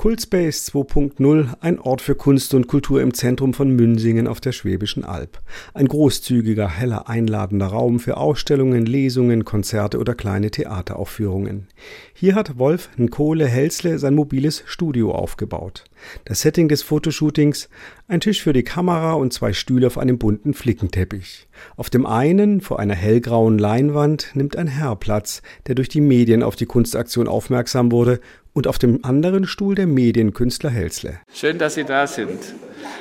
Kultspace 2.0, ein Ort für Kunst und Kultur im Zentrum von Münsingen auf der Schwäbischen Alb. Ein großzügiger, heller, einladender Raum für Ausstellungen, Lesungen, Konzerte oder kleine Theateraufführungen. Hier hat Wolf Nkohle Helsle sein mobiles Studio aufgebaut. Das Setting des Fotoshootings, ein Tisch für die Kamera und zwei Stühle auf einem bunten Flickenteppich. Auf dem einen, vor einer hellgrauen Leinwand, nimmt ein Herr Platz, der durch die Medien auf die Kunstaktion aufmerksam wurde und auf dem anderen Stuhl der Medienkünstler Helsle. Schön, dass Sie da sind.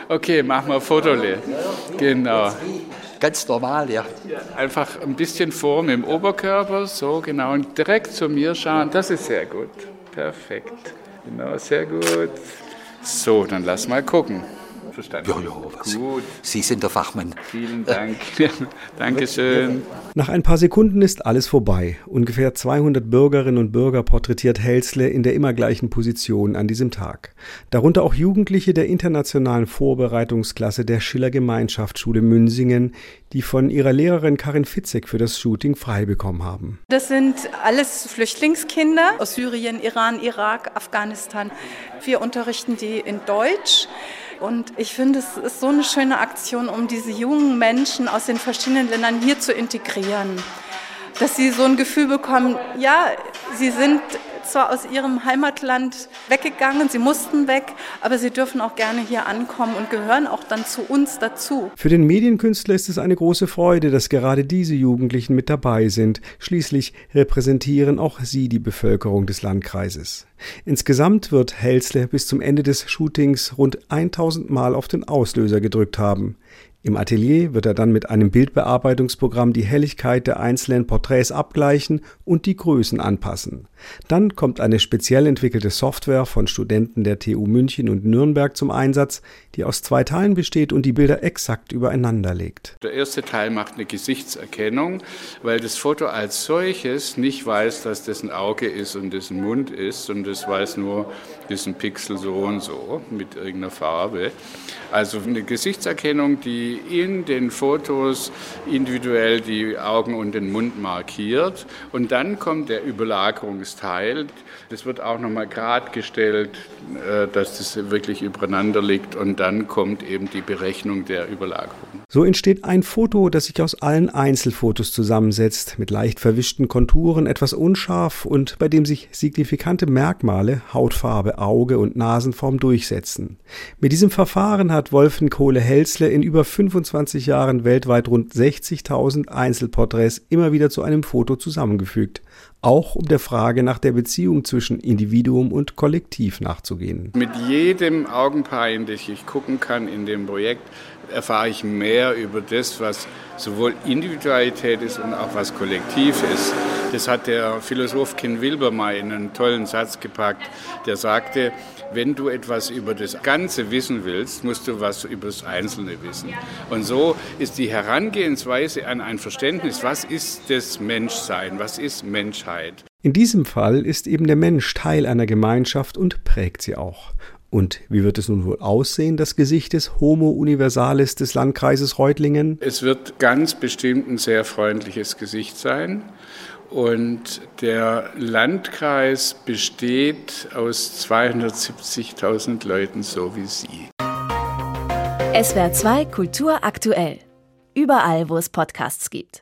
Okay, machen wir ein Fotole. Genau. Ganz normal, ja. Einfach ein bisschen vor mit dem Oberkörper, so genau, und direkt zu mir schauen. Das ist sehr gut. Perfekt. Genau, sehr gut. So, dann lass mal gucken. Verstanden. Ja, ja, was? Gut. Sie sind der Fachmann. Vielen Dank. Dankeschön. Nach ein paar Sekunden ist alles vorbei. Ungefähr 200 Bürgerinnen und Bürger porträtiert Helsle in der immer gleichen Position an diesem Tag. Darunter auch Jugendliche der internationalen Vorbereitungsklasse der Schiller Gemeinschaftsschule Münsingen, die von ihrer Lehrerin Karin Fitzek für das Shooting frei bekommen haben. Das sind alles Flüchtlingskinder aus Syrien, Iran, Irak, Afghanistan. Wir unterrichten die in Deutsch. Und ich finde, es ist so eine schöne Aktion, um diese jungen Menschen aus den verschiedenen Ländern hier zu integrieren. Dass sie so ein Gefühl bekommen, ja, sie sind zwar aus ihrem Heimatland weggegangen, sie mussten weg, aber sie dürfen auch gerne hier ankommen und gehören auch dann zu uns dazu. Für den Medienkünstler ist es eine große Freude, dass gerade diese Jugendlichen mit dabei sind. Schließlich repräsentieren auch sie die Bevölkerung des Landkreises. Insgesamt wird Helsle bis zum Ende des Shootings rund 1000 Mal auf den Auslöser gedrückt haben. Im Atelier wird er dann mit einem Bildbearbeitungsprogramm die Helligkeit der einzelnen Porträts abgleichen und die Größen anpassen. Dann kommt eine speziell entwickelte Software von Studenten der TU München und Nürnberg zum Einsatz, die aus zwei Teilen besteht und die Bilder exakt übereinander legt. Der erste Teil macht eine Gesichtserkennung, weil das Foto als solches nicht weiß, dass das ein Auge ist und das ein Mund ist und das weiß nur, das ist ein Pixel so und so mit irgendeiner Farbe. Also eine Gesichtserkennung, die in den Fotos individuell die Augen und den Mund markiert. Und dann kommt der Überlagerungsteil. Das wird auch nochmal gerade gestellt, äh, dass das wirklich übereinander liegt. Und dann kommt eben die Berechnung der Überlagerung. So entsteht ein Foto, das sich aus allen Einzelfotos zusammensetzt, mit leicht verwischten Konturen, etwas unscharf und bei dem sich signifikante Merkmale, Hautfarbe, Auge und Nasenform durchsetzen. Mit diesem Verfahren hat Wolfen Kohle Helsle in über 25 Jahren weltweit rund 60.000 Einzelporträts immer wieder zu einem Foto zusammengefügt auch um der Frage nach der Beziehung zwischen Individuum und Kollektiv nachzugehen. Mit jedem Augenpaar, in das ich gucken kann in dem Projekt, erfahre ich mehr über das, was sowohl Individualität ist und auch was Kollektiv ist. Das hat der Philosoph Ken Wilber mal in einen tollen Satz gepackt, der sagte, wenn du etwas über das Ganze wissen willst, musst du was über das Einzelne wissen. Und so ist die Herangehensweise an ein Verständnis, was ist das Menschsein, was ist Menschheit. In diesem Fall ist eben der Mensch Teil einer Gemeinschaft und prägt sie auch. Und wie wird es nun wohl aussehen, das Gesicht des Homo Universalis des Landkreises Reutlingen? Es wird ganz bestimmt ein sehr freundliches Gesicht sein. Und der Landkreis besteht aus 270.000 Leuten, so wie Sie. SWR 2 Kultur aktuell. Überall, wo es Podcasts gibt.